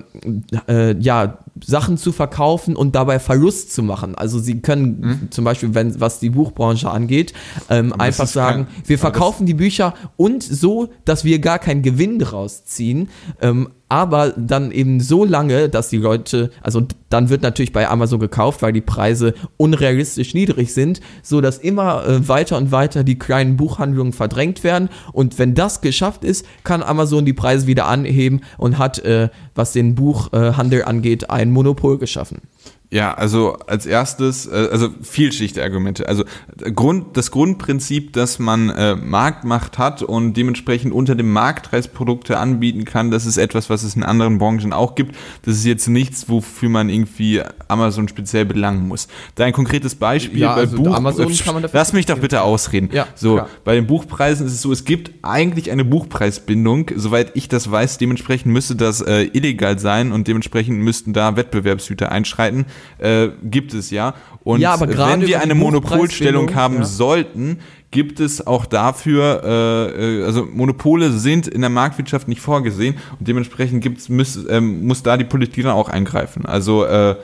äh, ja, Sachen zu verkaufen und dabei Verlust zu machen. Also sie können zum Beispiel, wenn was die Buchbranche angeht, ähm, einfach sagen, kein- wir verkaufen die Bücher und so, dass wir gar keinen Gewinn daraus ziehen. Ähm, aber dann eben so lange, dass die Leute, also dann wird natürlich bei Amazon gekauft, weil die Preise unrealistisch niedrig sind, so dass immer äh, weiter und weiter die kleinen Buchhandlungen verdrängt werden. Und wenn das geschafft ist, kann Amazon die Preise wieder anheben und hat, äh, was den Buchhandel angeht, ein Monopol geschaffen. Ja, also als erstes, äh, also vielschichtige Argumente. Also Grund, das Grundprinzip, dass man äh, Marktmacht hat und dementsprechend unter dem Marktpreis Produkte anbieten kann, das ist etwas, was es in anderen Branchen auch gibt. Das ist jetzt nichts, wofür man irgendwie Amazon speziell belangen muss. Da ein konkretes Beispiel Ja, bei also Buch. Amazon kann man dafür lass mich doch bitte ausreden. Ja, so klar. bei den Buchpreisen ist es so, es gibt eigentlich eine Buchpreisbindung. Soweit ich das weiß, dementsprechend müsste das äh, illegal sein und dementsprechend müsten da Wettbewerbshüter einschreiten. Äh, gibt es ja. Und Ja, wenn wir eine Monopolstellung haben ja. sollten, gibt es auch dafür, äh, äh, also Monopole sind in der Marktwirtschaft nicht vorgesehen und dementsprechend gibt's, muss, ähm, muss da die Politik dann auch eingreifen. Also äh,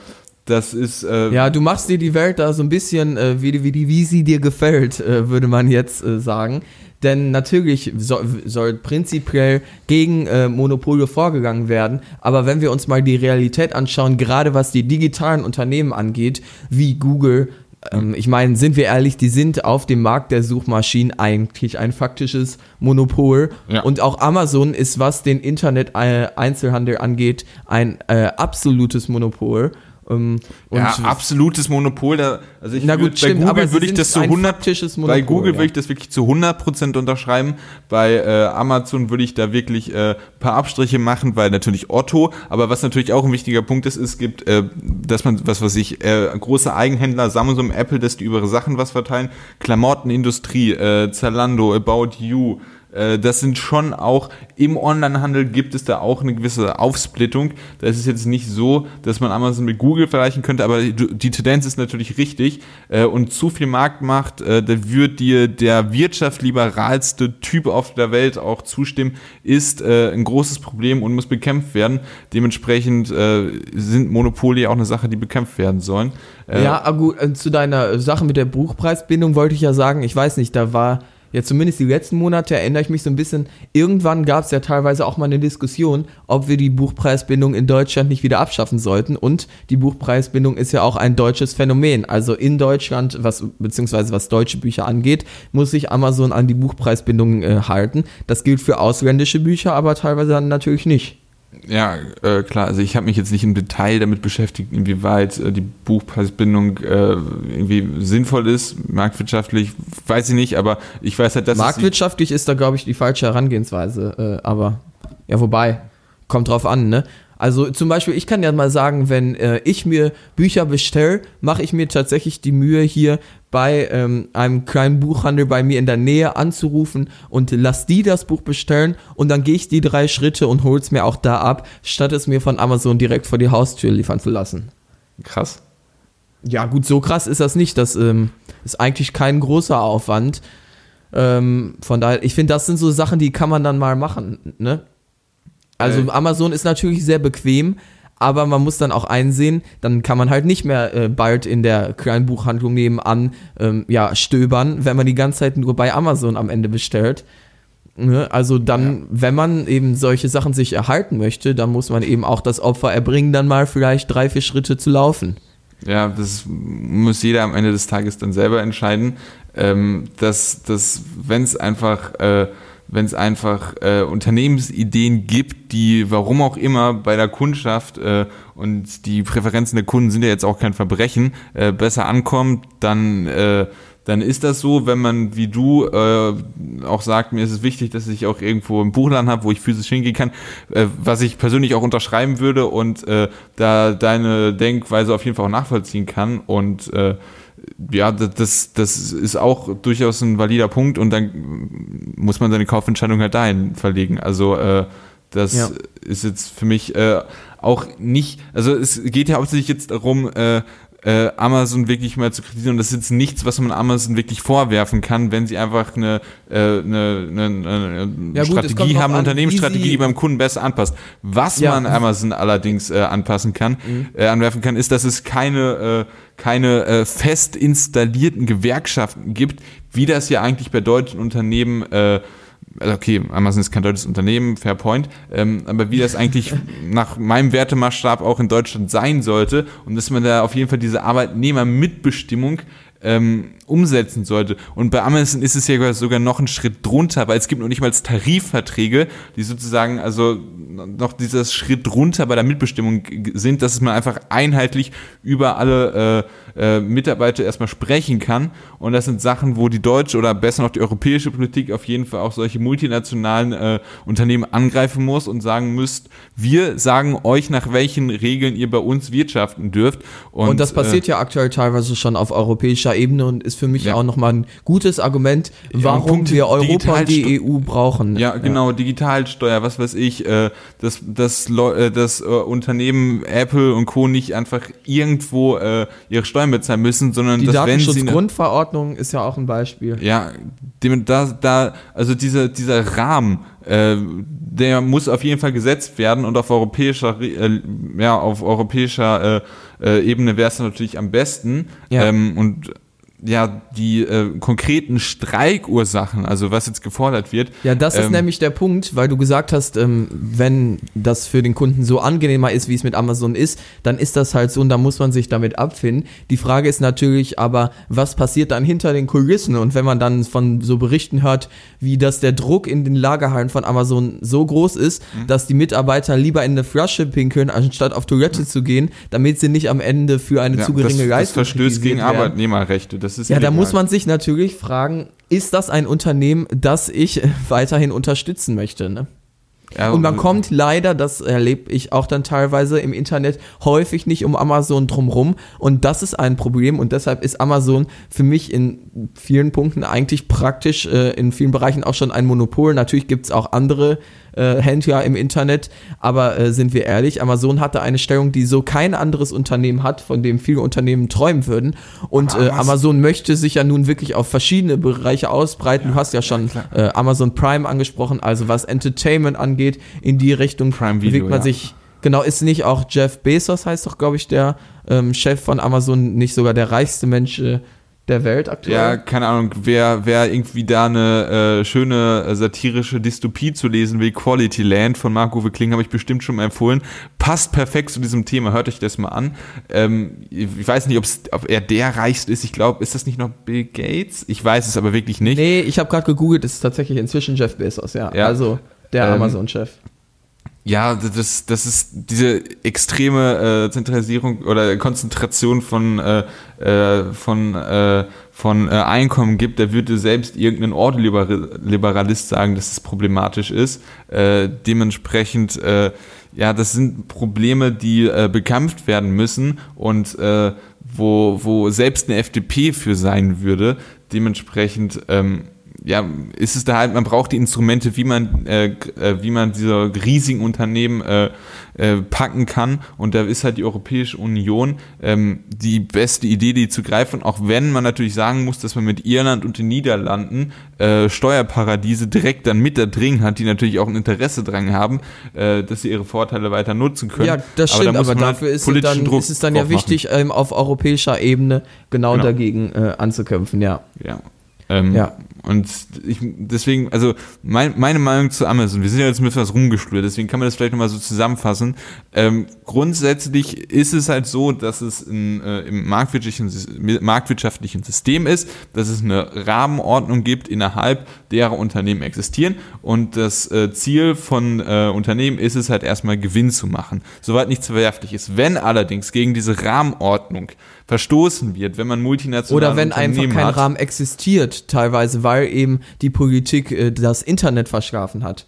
das ist äh, Ja, du machst dir die Welt da so ein bisschen, äh, wie, wie, wie sie dir gefällt, äh, würde man jetzt äh, sagen. Denn natürlich soll, soll prinzipiell gegen äh, Monopole vorgegangen werden. Aber wenn wir uns mal die Realität anschauen, gerade was die digitalen Unternehmen angeht, wie Google, ähm, ich meine, sind wir ehrlich, die sind auf dem Markt der Suchmaschinen eigentlich ein faktisches Monopol. Ja. Und auch Amazon ist, was den Internet-Einzelhandel angeht, ein äh, absolutes Monopol. Ähm, ja, absolutes Monopol. Da, also ich Na gut, stimmt, bei aber Google würde ich das zu ein 100 faktisches bei Monopol, Google ja. würde ich das wirklich zu 100% unterschreiben. Bei äh, Amazon würde ich da wirklich äh, paar Abstriche machen, weil natürlich Otto, aber was natürlich auch ein wichtiger Punkt ist, es gibt, äh, dass man, was weiß ich, äh, große Eigenhändler, Samsung, Apple, dass die über ihre Sachen was verteilen, Klamottenindustrie, äh, Zalando, About You, das sind schon auch, im Onlinehandel gibt es da auch eine gewisse Aufsplittung. Da ist es jetzt nicht so, dass man Amazon mit Google vergleichen könnte, aber die, Tendenz ist natürlich richtig. Äh, und zu viel Marktmacht, äh, da wird dir der wirtschaftsliberalste Typ auf der Welt auch zustimmen, ist äh, ein großes Problem und muss bekämpft werden. Dementsprechend äh, sind Monopole auch eine Sache, die bekämpft werden sollen. Äh, Ja, aber gut, äh, zu deiner Sache mit der Buchpreisbindung wollte ich ja sagen, ich weiß nicht, da war ja zumindest die letzten Monate erinnere ich mich so ein bisschen, irgendwann gab es ja teilweise auch mal eine Diskussion, ob wir die Buchpreisbindung in Deutschland nicht wieder abschaffen sollten. Und die Buchpreisbindung ist ja auch ein deutsches Phänomen. Also in Deutschland, was beziehungsweise was deutsche Bücher angeht, muss sich Amazon an die Buchpreisbindung äh, halten. Das gilt für ausländische Bücher, aber teilweise dann natürlich nicht. Ja, äh, klar. Also ich habe mich jetzt nicht im Detail damit beschäftigt, inwieweit äh, die Buchpreisbindung äh, irgendwie sinnvoll ist, marktwirtschaftlich, weiß ich nicht, aber ich weiß halt, dass Marktwirtschaftlich ist da, glaube ich, die falsche Herangehensweise. Äh, aber ja, wobei, kommt drauf an, ne? Also zum Beispiel, ich kann ja mal sagen, wenn äh, ich mir Bücher bestelle, mache ich mir tatsächlich die Mühe, hier bei ähm, einem kleinen Buchhandel bei mir in der Nähe anzurufen und lass die das Buch bestellen und dann gehe ich die drei Schritte und hol's mir auch da ab, statt es mir von Amazon direkt vor die Haustür liefern zu lassen. krass. Ja, gut, so krass ist das nicht. Das ähm, ist eigentlich kein großer Aufwand. Ähm, von daher, ich finde, das sind so Sachen, die kann man dann mal machen. Ne? Also. Amazon ist natürlich sehr bequem, aber man muss dann auch einsehen, dann kann man halt nicht mehr äh, bald in der kleinen Buchhandlung nebenan ähm, ja, stöbern, wenn man die ganze Zeit nur bei Amazon am Ende bestellt. Ne? Also dann, wenn man eben solche Sachen sich erhalten möchte, dann muss man eben auch das Opfer erbringen, dann mal vielleicht drei, vier Schritte zu laufen. Ja, das muss jeder am Ende des Tages dann selber entscheiden. Ähm, dass, dass wenn es einfach, äh, wenn es einfach äh, Unternehmensideen gibt, die warum auch immer bei der Kundschaft äh, und die Präferenzen der Kunden sind ja jetzt auch kein Verbrechen, äh, besser ankommt, dann äh, dann ist das so, wenn man wie du äh, auch sagt, mir ist es wichtig, dass ich auch irgendwo einen Buchladen habe, wo ich physisch hingehen kann, äh, was ich persönlich auch unterschreiben würde und äh, da deine Denkweise auf jeden Fall auch nachvollziehen kann und äh, ja, das, das ist auch durchaus ein valider Punkt und dann muss man seine Kaufentscheidung halt dahin verlegen. Also äh, das Ja. ist jetzt für mich äh, auch nicht, also es geht ja hauptsächlich jetzt darum, äh, äh, Amazon wirklich mal zu kritisieren. Und das ist jetzt nichts, was man Amazon wirklich vorwerfen kann, wenn sie einfach eine, äh, eine, eine, eine Ja gut, Strategie haben, eine Unternehmensstrategie, die beim Kunden besser anpasst. Was Ja. man Amazon allerdings äh, anpassen kann, äh, anwerfen kann, ist, dass es keine, äh, keine äh, fest installierten Gewerkschaften gibt, wie das ja eigentlich bei deutschen Unternehmen äh, also okay, Amazon ist kein deutsches Unternehmen, fair point, ähm, aber wie das eigentlich nach meinem Wertemaßstab auch in Deutschland sein sollte und dass man da auf jeden Fall diese Arbeitnehmermitbestimmung ähm, umsetzen sollte. Und bei Amazon ist es ja sogar noch einen Schritt drunter, weil es gibt noch nicht mal Tarifverträge, die sozusagen also noch dieser Schritt drunter bei der Mitbestimmung sind, dass man einfach einheitlich über alle äh, äh, Mitarbeiter erstmal sprechen kann. Und das sind Sachen, wo die deutsche oder besser noch die europäische Politik auf jeden Fall auch solche multinationalen äh, Unternehmen angreifen muss und sagen müsst, wir sagen euch, nach welchen Regeln ihr bei uns wirtschaften dürft. Und, Und, das passiert äh, ja aktuell teilweise schon auf europäischer Ebene und ist für mich Ja. auch nochmal ein gutes Argument, warum Punkte wir Europa und die EU brauchen. Ja, genau, Digitalsteuer, was weiß ich, äh, dass das, Leu- äh, das äh, Unternehmen Apple und Co. nicht einfach irgendwo äh, ihre Steuern bezahlen müssen, sondern Die dass Datenschutzgrundverordnung ist ja auch ein Beispiel. ja, dem, da, da, also dieser, dieser Rahmen, äh, der muss auf jeden Fall gesetzt werden und auf europäischer, äh, ja, auf europäischer Ebene wäre es natürlich am besten. Ja. Ähm, und ja die äh, konkreten Streikursachen, also was jetzt gefordert wird. Ja, das ist ähm, nämlich der Punkt, weil du gesagt hast, ähm, wenn das für den Kunden so angenehmer ist, wie es mit Amazon ist, dann ist das halt so und da muss man sich damit abfinden. Die Frage ist natürlich aber, was passiert dann hinter den Kulissen? Und wenn man dann von so Berichten hört, wie dass der Druck in den Lagerhallen von Amazon so groß ist, mhm. dass die Mitarbeiter lieber in eine Flasche pinkeln, anstatt auf Toilette mhm. zu gehen, damit sie nicht am Ende für eine ja, zu geringe das, Leistung Das verstößt gegen werden. Arbeitnehmerrechte. Das ist ja, illegal. da muss man sich natürlich fragen, ist das ein Unternehmen, das ich weiterhin unterstützen möchte? Ne? Ja, und man kommt leider, das erlebe ich auch dann teilweise im Internet, häufig nicht um Amazon drumrum. Und das ist ein Problem. Und deshalb ist Amazon für mich in vielen Punkten eigentlich praktisch, äh, in vielen Bereichen auch schon ein Monopol. Natürlich gibt es auch andere äh, Händler im Internet. Aber äh, sind wir ehrlich, Amazon hatte eine Stellung, die so kein anderes Unternehmen hat, von dem viele Unternehmen träumen würden. Und äh, Amazon möchte sich ja nun wirklich auf verschiedene Bereiche ausbreiten. Ja, du hast ja schon ja, äh, Amazon Prime angesprochen, also was Entertainment angeht, in die Richtung Prime Video, bewegt man ja. sich. Genau, ist nicht auch Jeff Bezos, heißt doch, glaube ich, der ähm, Chef von Amazon, nicht sogar der reichste Mensch äh, der Welt aktuell. Ja, keine Ahnung, wer, wer irgendwie da eine äh, schöne äh, satirische Dystopie zu lesen will, Quality Land von Marco Kling habe ich bestimmt schon mal empfohlen. Passt perfekt zu diesem Thema, hört euch das mal an. Ähm, ich weiß nicht, ob er der reichste ist. Ich glaube, ist das nicht noch Bill Gates? Ich weiß es aber wirklich nicht. Nee, ich habe gerade gegoogelt, es ist tatsächlich inzwischen Jeff Bezos, ja. ja. Also der ähm, Amazon-Chef. Ja, das, das ist diese extreme äh, Zentralisierung oder Konzentration von, äh, äh, von, äh, von äh, Einkommen gibt, da würde selbst irgendein Ordoliberalist sagen, dass es problematisch ist. Äh, dementsprechend, äh, ja, das sind Probleme, die äh, bekämpft werden müssen und äh, wo, wo selbst eine FDP für sein würde. Dementsprechend, ähm, ja, ist es da halt, man braucht die Instrumente, wie man, äh, äh, wie man diese riesigen Unternehmen äh, äh, packen kann. Und da ist halt die Europäische Union ähm, die beste Idee, die zu greifen. Auch wenn man natürlich sagen muss, dass man mit Irland und den Niederlanden äh, Steuerparadiese direkt dann mit da drin hat, die natürlich auch ein Interesse dran haben, äh, dass sie ihre Vorteile weiter nutzen können. Ja, das stimmt, aber, da aber halt dafür ist, es dann, ist es dann ja wichtig, ähm, auf europäischer Ebene genau, genau. dagegen anzukämpfen, ja. Ja. Ähm, ja. Und ich, deswegen, also mein, meine Meinung zu Amazon, wir sind ja jetzt mit was rumgeschlürt, deswegen kann man das vielleicht nochmal so zusammenfassen. Ähm, grundsätzlich ist es halt so, dass es in, äh, im marktwirtschaftlichen, marktwirtschaftlichen System ist, dass es eine Rahmenordnung gibt, innerhalb derer Unternehmen existieren. Und das äh, Ziel von äh, Unternehmen ist es halt erstmal Gewinn zu machen, soweit nichts verwerflich ist. Wenn allerdings gegen diese Rahmenordnung verstoßen wird, wenn man multinationale Oder wenn einfach kein hat. Rahmen existiert, teilweise, weil eben die Politik äh, das Internet verschlafen hat.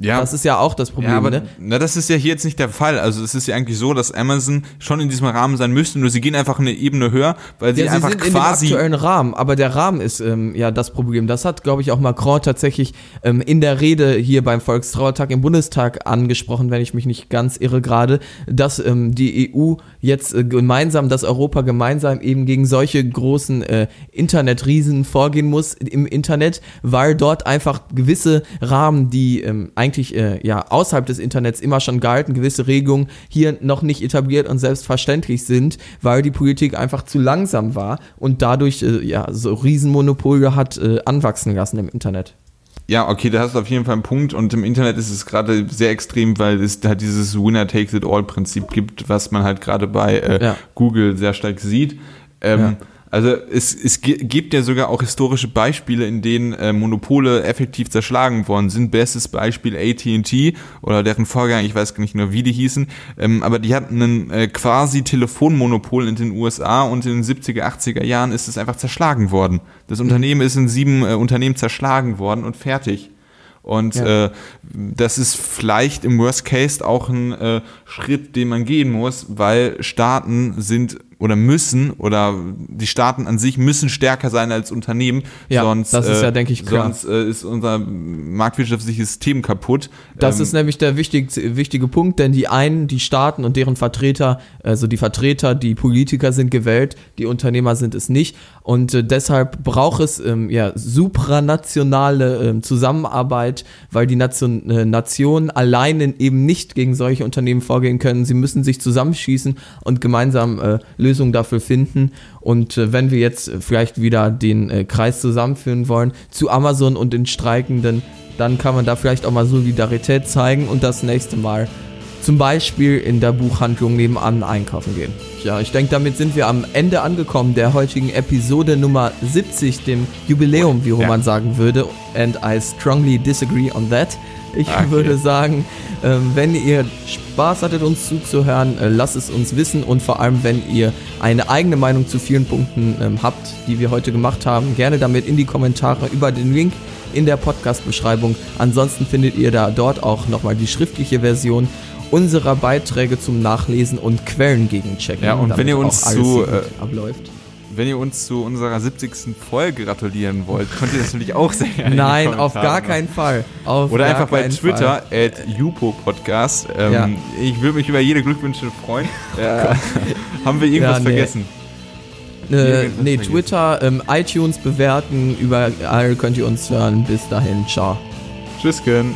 Ja. Das ist ja auch das Problem. Ja, aber, ne? na, das ist ja hier jetzt nicht der Fall. Also es ist ja eigentlich so, dass Amazon schon in diesem Rahmen sein müsste, nur sie gehen einfach eine Ebene höher, weil sie ja, einfach sie sind quasi in dem aktuellen Rahmen. Aber der Rahmen ist ähm, ja das Problem. Das hat, glaube ich, auch Macron tatsächlich ähm, in der Rede hier beim Volkstrauertag im Bundestag angesprochen, wenn ich mich nicht ganz irre gerade, dass ähm, die EU jetzt äh, gemeinsam, dass Europa gemeinsam eben gegen solche großen äh, Internetriesen vorgehen muss im Internet, weil dort einfach gewisse Rahmen, die ähm, eigentlich äh, ja außerhalb des Internets immer schon galten, gewisse Regelungen hier noch nicht etabliert und selbstverständlich sind, weil die Politik einfach zu langsam war und dadurch äh, ja so Riesenmonopole hat äh, anwachsen lassen im Internet. Ja, okay, da hast du auf jeden Fall einen Punkt und im Internet ist es gerade sehr extrem, weil es halt dieses Winner takes it all Prinzip gibt, was man halt gerade bei äh, ja. Google sehr stark sieht. Ähm, ja. Also es, es gibt ja sogar auch historische Beispiele, in denen äh, Monopole effektiv zerschlagen worden sind. Bestes Beispiel AT&T oder deren Vorgänger, ich weiß gar nicht mehr, wie die hießen, ähm, aber die hatten ein äh, quasi Telefonmonopol in den USA und in den 70er, 80er Jahren ist es einfach zerschlagen worden. Das Unternehmen ist in sieben äh, Unternehmen zerschlagen worden und fertig. Und ja. äh, das ist vielleicht im Worst Case auch ein äh, Schritt, den man gehen muss, weil Staaten sind oder müssen oder die Staaten an sich müssen stärker sein als Unternehmen. Ja, sonst, das ist ja, denke ich, klar. Sonst äh, ist unser marktwirtschaftliches System kaputt. Das ähm, ist nämlich der wichtig, wichtige Punkt, denn die einen, die Staaten und deren Vertreter, also die Vertreter, die Politiker sind gewählt, die Unternehmer sind es nicht. Und äh, deshalb braucht es ähm, ja, supranationale ähm, Zusammenarbeit, weil die Nation, äh, Nationen alleine eben nicht gegen solche Unternehmen vorgehen können. Sie müssen sich zusammenschießen und gemeinsam äh, lösen Lösung dafür finden. Und äh, wenn wir jetzt vielleicht wieder den äh, Kreis zusammenführen wollen zu Amazon und den Streikenden, dann kann man da vielleicht auch mal Solidarität zeigen und das nächste Mal zum Beispiel in der Buchhandlung nebenan einkaufen gehen. Ja, ich denke, damit sind wir am Ende angekommen der heutigen Episode Nummer 70, dem Jubiläum, wie Roman ja. sagen würde. And I strongly disagree on that. Ich okay. würde sagen, ähm, wenn ihr Spaß hattet, uns zuzuhören, äh, lasst es uns wissen und vor allem, wenn ihr eine eigene Meinung zu vielen Punkten ähm, habt, die wir heute gemacht haben, gerne damit in die Kommentare über den Link in der Podcast-Beschreibung. Ansonsten findet ihr da dort auch nochmal die schriftliche Version unserer Beiträge zum Nachlesen und Quellen gegenchecken. Ja, und wenn ihr uns zu äh, abläuft. Wenn ihr uns zu unserer 70. Folge gratulieren wollt, könnt ihr das natürlich auch sehr gerne. Nein, auf gar keinen Fall. Auf Oder einfach bei Twitter, at Jupo-Podcast. Ähm, ja. Ich würde mich über jede Glückwünsche freuen. Ja. Haben wir irgendwas ja, nee. vergessen? Äh, nee, Twitter, ähm, iTunes bewerten, überall könnt ihr uns hören. Bis dahin, ciao. Tschüss, Ken.